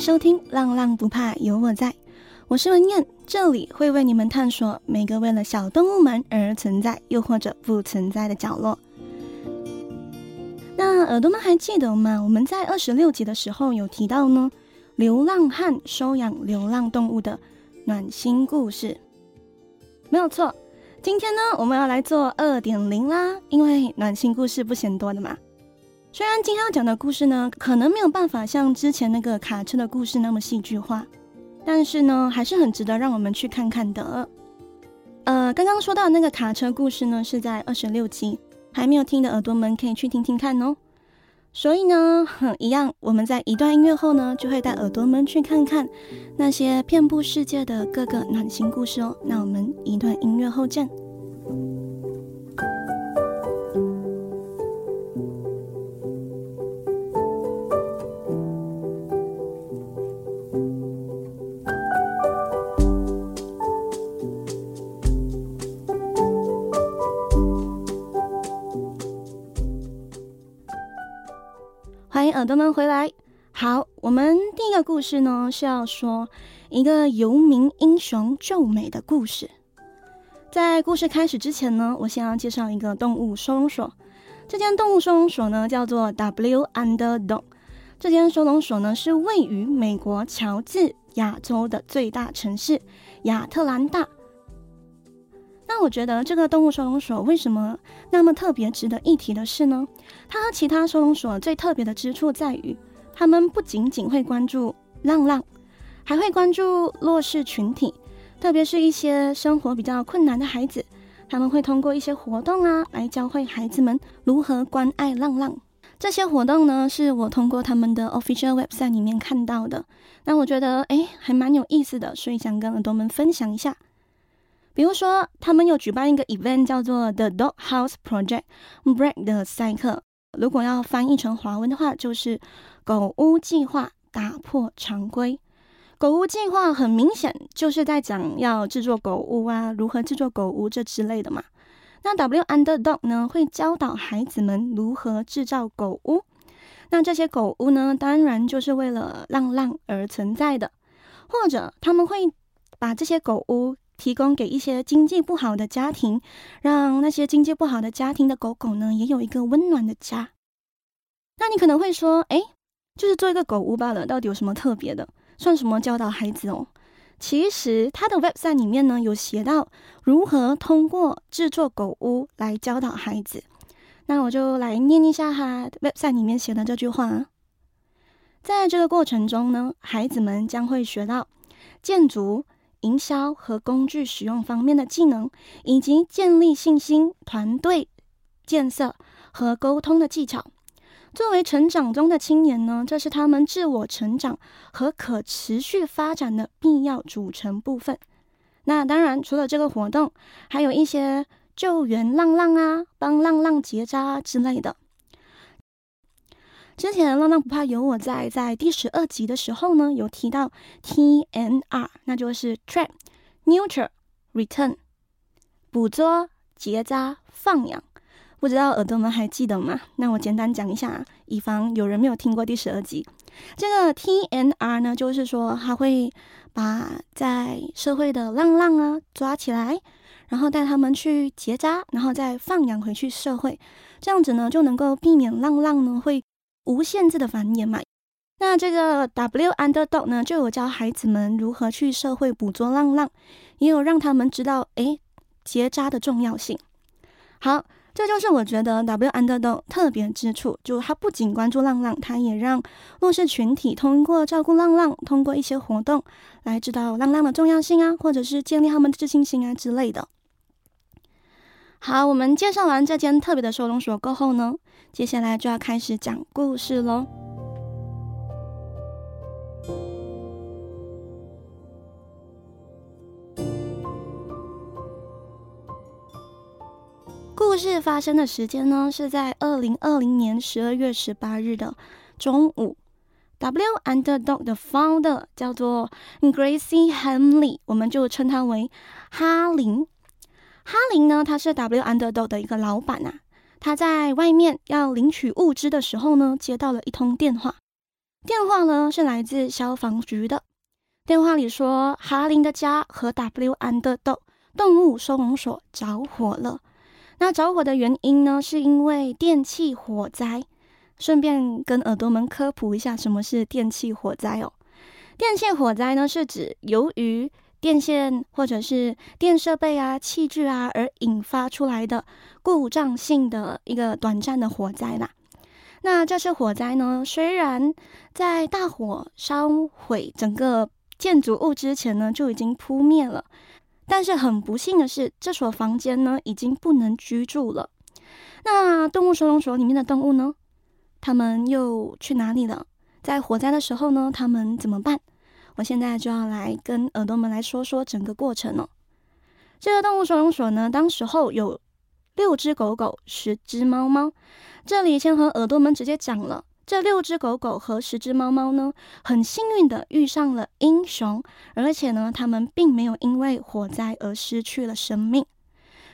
收听《浪浪不怕有我在》，我是文燕，这里会为你们探索每个为了小动物们而存在，又或者不存在的角落。那耳朵们还记得吗？我们在二十六集的时候有提到呢，流浪汉收养流浪动物的暖心故事，没有错。今天呢，我们要来做二点零啦，因为暖心故事不嫌多的嘛。虽然今天要讲的故事呢，可能没有办法像之前那个卡车的故事那么戏剧化，但是呢，还是很值得让我们去看看的。呃，刚刚说到那个卡车故事呢，是在二十六集，还没有听的耳朵们可以去听听看哦。所以呢，哼，一样，我们在一段音乐后呢，就会带耳朵们去看看那些遍布世界的各个暖心故事哦。那我们一段音乐后见。欢迎耳朵们回来。好，我们第一个故事呢，是要说一个游民英雄救美的故事。在故事开始之前呢，我先要介绍一个动物收容所。这间动物收容所呢，叫做 W Underdog。这间收容所呢，是位于美国乔治亚州的最大城市亚特兰大。那我觉得这个动物收容所为什么那么特别值得一提的是呢？它和其他收容所最特别的之处在于，他们不仅仅会关注浪浪，还会关注弱势群体，特别是一些生活比较困难的孩子。他们会通过一些活动啊，来教会孩子们如何关爱浪浪。这些活动呢，是我通过他们的 official website 里面看到的。那我觉得诶，还蛮有意思的，所以想跟耳朵们分享一下。比如说，他们有举办一个 event 叫做 The Dog House Project Break the Cycle。如果要翻译成华文的话，就是狗屋计划打破常规。狗屋计划很明显就是在讲要制作狗屋啊，如何制作狗屋这之类的嘛。那 W Underdog 呢，会教导孩子们如何制造狗屋。那这些狗屋呢，当然就是为了浪浪而存在的，或者他们会把这些狗屋。提供给一些经济不好的家庭，让那些经济不好的家庭的狗狗呢，也有一个温暖的家。那你可能会说，诶，就是做一个狗屋罢了，到底有什么特别的？算什么教导孩子哦？其实它的 website 里面呢，有写到如何通过制作狗屋来教导孩子。那我就来念一下哈 website 里面写的这句话：在这个过程中呢，孩子们将会学到建筑。营销和工具使用方面的技能，以及建立信心、团队建设和沟通的技巧。作为成长中的青年呢，这是他们自我成长和可持续发展的必要组成部分。那当然，除了这个活动，还有一些救援浪浪啊、帮浪浪结扎之类的。之前浪浪不怕有我在，在第十二集的时候呢，有提到 TNR，那就是 Trap、Neuter、Return，捕捉、结扎、放养。不知道耳朵们还记得吗？那我简单讲一下，以防有人没有听过第十二集。这个 TNR 呢，就是说他会把在社会的浪浪啊抓起来，然后带他们去结扎，然后再放养回去社会。这样子呢，就能够避免浪浪呢会。无限制的繁衍嘛，那这个 W Underdog 呢，就有教孩子们如何去社会捕捉浪浪，也有让他们知道诶结扎的重要性。好，这就是我觉得 W Underdog 特别之处，就他不仅关注浪浪，他也让弱势群体通过照顾浪浪，通过一些活动来知道浪浪的重要性啊，或者是建立他们的自信心啊之类的。好，我们介绍完这间特别的收容所过后呢，接下来就要开始讲故事喽。故事发生的时间呢，是在二零二零年十二月十八日的中午。W Underdog 的 founder 叫做 Gracie Hamley，我们就称他为哈林。哈林呢，他是 W Underdog 的一个老板啊。他在外面要领取物资的时候呢，接到了一通电话。电话呢是来自消防局的，电话里说哈林的家和 W Underdog 动物收容所着火了。那着火的原因呢，是因为电气火灾。顺便跟耳朵们科普一下，什么是电气火灾哦？电器火灾呢，是指由于电线或者是电设备啊、器具啊而引发出来的故障性的一个短暂的火灾啦。那这次火灾呢，虽然在大火烧毁整个建筑物之前呢就已经扑灭了。但是很不幸的是，这所房间呢已经不能居住了。那动物收容所里面的动物呢？他们又去哪里了？在火灾的时候呢？他们怎么办？我现在就要来跟耳朵们来说说整个过程了。这个动物收容所呢，当时候有六只狗狗，十只猫猫。这里先和耳朵们直接讲了。这六只狗狗和十只猫猫呢，很幸运的遇上了英雄，而且呢，他们并没有因为火灾而失去了生命。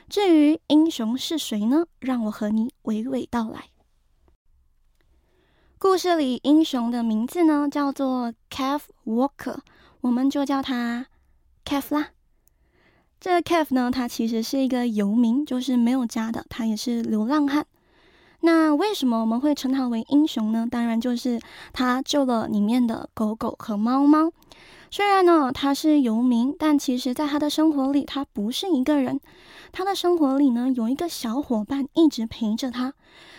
至于英雄是谁呢？让我和你娓娓道来。故事里英雄的名字呢，叫做 Kev Walker，我们就叫他 Kev 啦。这个 Kev 呢，他其实是一个游民，就是没有家的，他也是流浪汉。那为什么我们会称他为英雄呢？当然就是他救了里面的狗狗和猫猫。虽然呢他是游民，但其实在他的生活里，他不是一个人。他的生活里呢有一个小伙伴一直陪着他。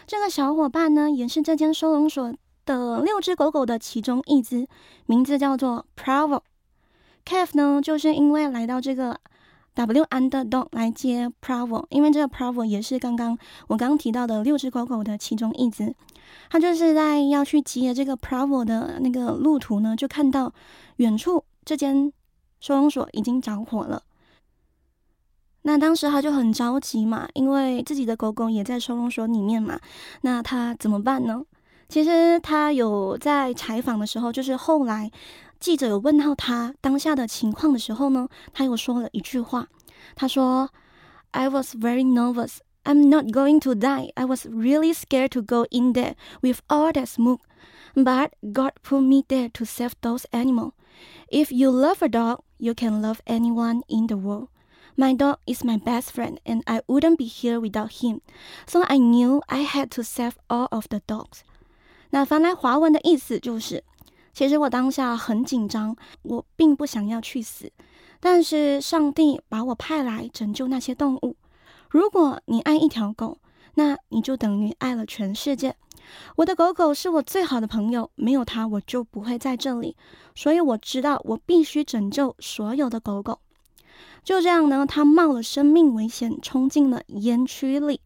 这个小伙伴呢也是这间收容所的六只狗狗的其中一只，名字叫做 Provo。Kev 呢就是因为来到这个。W Underdog 来接 Provo，因为这个 Provo 也是刚刚我刚提到的六只狗狗的其中一只。他就是在要去接这个 Provo 的那个路途呢，就看到远处这间收容所已经着火了。那当时他就很着急嘛，因为自己的狗狗也在收容所里面嘛。那他怎么办呢？其实他有在采访的时候，就是后来。记者有问到他当下的情况的时候呢，他又说了一句话，他说：“I was very nervous. I'm not going to die. I was really scared to go in there with all that smoke. But God put me there to save those animals. If you love a dog, you can love anyone in the world. My dog is my best friend, and I wouldn't be here without him. So I knew I had to save all of the dogs.” 那翻来华文的意思就是。其实我当下很紧张，我并不想要去死，但是上帝把我派来拯救那些动物。如果你爱一条狗，那你就等于爱了全世界。 我的狗狗是我最好的朋友，没有它我就不会在这里。所以我知道我必须拯救所有的狗狗。就这样呢，他冒了生命危险冲进了烟区里，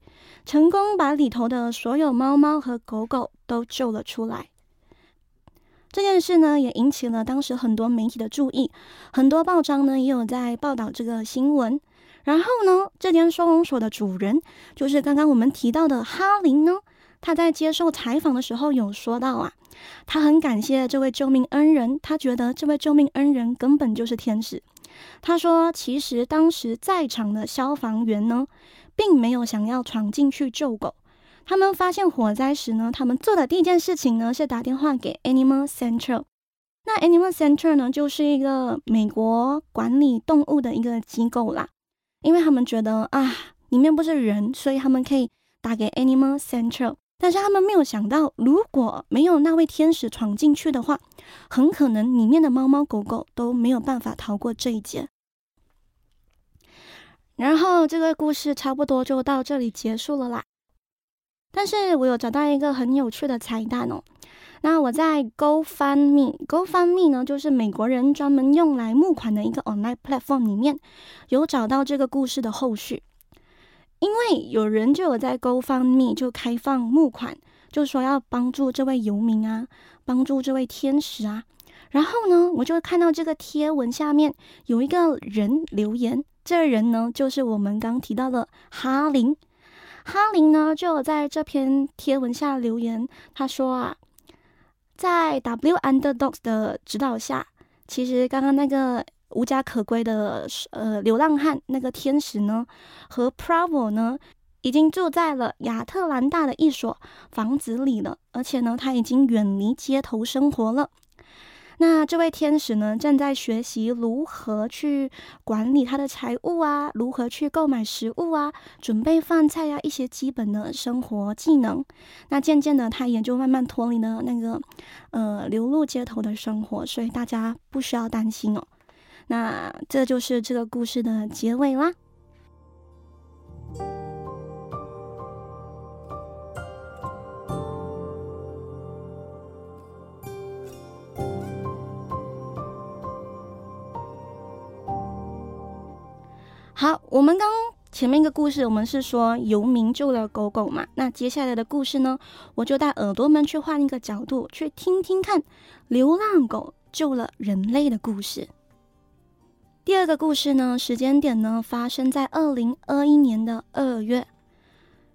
成功把里头的所有猫猫和狗狗都救了出来。这件事呢，也引起了当时很多媒体的注意，很多报章呢也有在报道这个新闻。然后呢，这间收容所的主人，就是刚刚我们提到的哈林呢，他在接受采访的时候有说到啊，他很感谢这位救命恩人，他觉得这位救命恩人根本就是天使。他说，其实当时在场的消防员呢，并没有想要闯进去救狗。他们发现火灾时呢，他们做的第一件事情呢是打电话给 Animal Central。那 Animal Central 呢，就是一个美国管理动物的一个机构啦。因为他们觉得啊，里面不是人，所以他们可以打给 Animal Central。但是他们没有想到，如果没有那位天使闯进去的话，很可能里面的猫猫狗狗都没有办法逃过这一劫。然后这个故事差不多就到这里结束了啦。但是我有找到一个很有趣的彩蛋哦。那我在 GoFundMe，GoFundMe 呢，就是美国人专门用来募款的一个 online platform 里面，有找到这个故事的后续。因为有人就有在 GoFundMe 就开放募款，就说要帮助这位游民啊，帮助这位天使啊。然后呢，我就看到这个贴文下面有一个人留言，这个人呢，就是我们刚提到的哈林。哈林呢，就有在这篇贴文下留言，他说啊，在 W Underdogs 的指导下，其实刚刚那个无家可归的呃流浪汉那个天使呢，和 Provo 呢，已经住在了亚特兰大的一所房子里了，而且呢，他已经远离街头生活了。那这位天使呢，正在学习如何去管理他的财务啊，如何去购买食物啊，准备饭菜啊，一些基本的生活技能。那渐渐的，他也就慢慢脱离了那个呃流落街头的生活，所以大家不需要担心哦。那这就是这个故事的结尾啦。好，我们刚前面一个故事，我们是说游民救了狗狗嘛。那接下来的故事呢，我就带耳朵们去换一个角度，去听听看流浪狗救了人类的故事。第二个故事呢，时间点呢，发生在二零二一年的二月。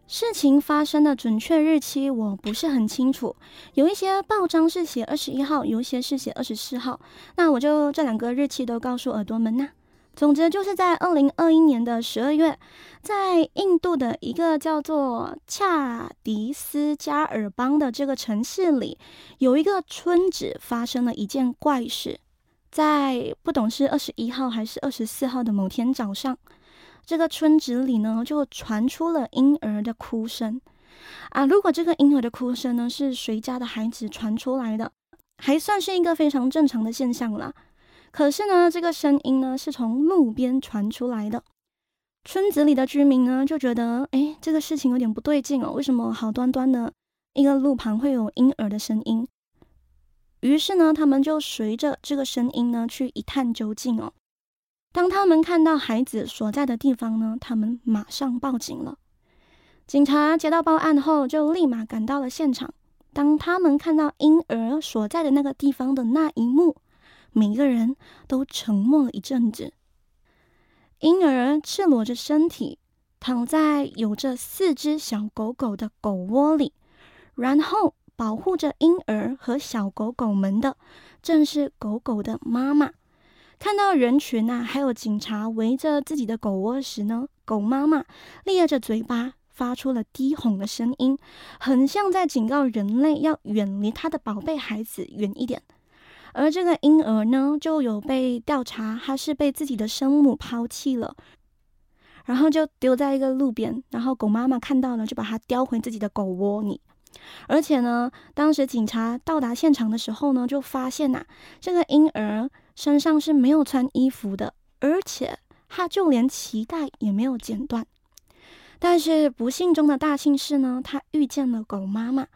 事情发生的准确日期我不是很清楚，有一些报章是写二十一号，有一些是写二十四号。那我就这两个日期都告诉耳朵们呐。总之就是在二零二一年的十二月，在印度的一个叫做恰迪斯加尔邦的这个城市里，有一个村子发生了一件怪事。在不懂是二十一号还是二十四号的某天早上，这个村子里呢就传出了婴儿的哭声。啊，如果这个婴儿的哭声呢是谁家的孩子传出来的，还算是一个非常正常的现象了。可是呢，这个声音呢是从路边传出来的。村子里的居民呢就觉得，哎，这个事情有点不对劲哦。为什么好端端的一个路旁会有婴儿的声音？于是呢，他们就随着这个声音呢去一探究竟哦。当他们看到孩子所在的地方呢，他们马上报警了。警察接到报案后，就立马赶到了现场。当他们看到婴儿所在的那个地方的那一幕，每个人都沉默了一阵子。婴儿赤裸着身体躺在有着四只小狗狗的狗窝里，然后保护着婴儿和小狗狗们的正是狗狗的妈妈。看到人群啊，还有警察围着自己的狗窝时呢，狗妈妈咧着嘴巴，发出了低吼的声音，很像在警告人类要远离他的宝贝孩子远一点。而这个婴儿呢，就有被调查，他是被自己的生母抛弃了，然后就丢在一个路边，然后狗妈妈看到了，就把它叼回自己的狗窝里。而且呢，当时警察到达现场的时候呢，就发现呐、这个婴儿身上是没有穿衣服的，而且他就连脐带也没有剪断。但是不幸中的大幸是呢，他遇见了狗妈妈。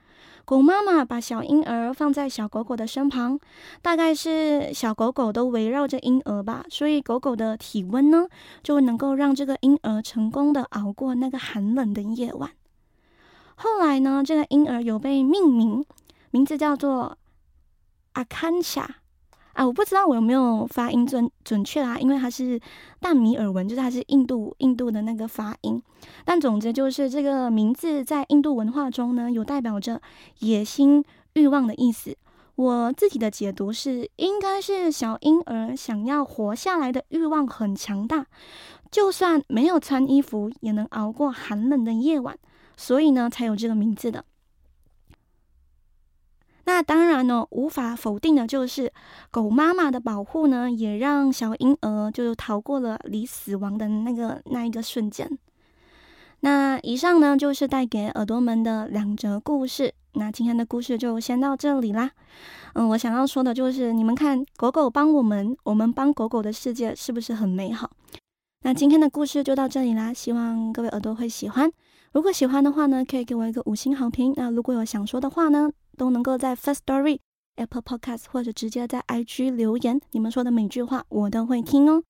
狗妈妈把小婴儿放在小狗狗的身旁，大概是小狗狗都围绕着婴儿吧，所以狗狗的体温呢，就能够让这个婴儿成功的熬过那个寒冷的夜晚。后来呢，这个婴儿有被命名，名字叫做阿坎夏。啊，我不知道我有没有发音准准确啊，因为它是大米尔文，就是它是印度印度的那个发音。但总之就是这个名字在印度文化中呢，有代表着野心、欲望的意思。我自己的解读是，应该是小婴儿想要活下来的欲望很强大，就算没有穿衣服也能熬过寒冷的夜晚，所以呢，才有这个名字的。那当然呢，无法否定的就是狗妈妈的保护呢，也让小婴儿就逃过了离死亡的那个那一个瞬间。那以上呢，就是带给耳朵们的两则故事。那今天的故事就先到这里啦。嗯，我想要说的就是，你们看，狗狗帮我们，我们帮狗狗的世界是不是很美好？那今天的故事就到这里啦，希望各位耳朵会喜欢。如果喜欢的话呢，可以给我一个五星好评。那如果有想说的话呢，都能够在 First Story、Apple Podcast 或者直接在 IG 留言，你们说的每句话我都会听哦。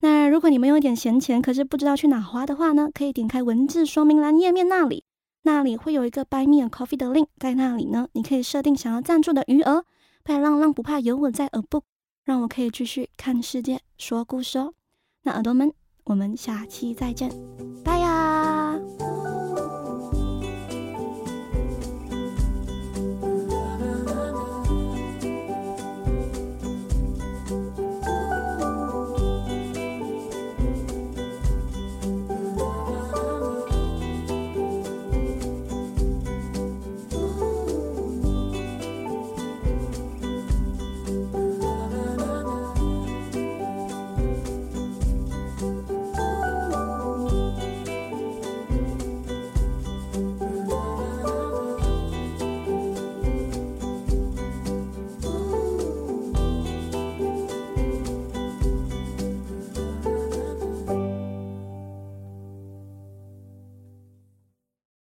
那如果你们有点闲钱，可是不知道去哪花的话呢，可以点开文字说明栏页面那里，那里会有一个 Buy Me a Coffee 的 link，在那里呢，你可以设定想要赞助的余额。派浪浪不怕有我在耳部，让我可以继续看世界说故事哦。那耳朵们，我们下期再见，拜呀。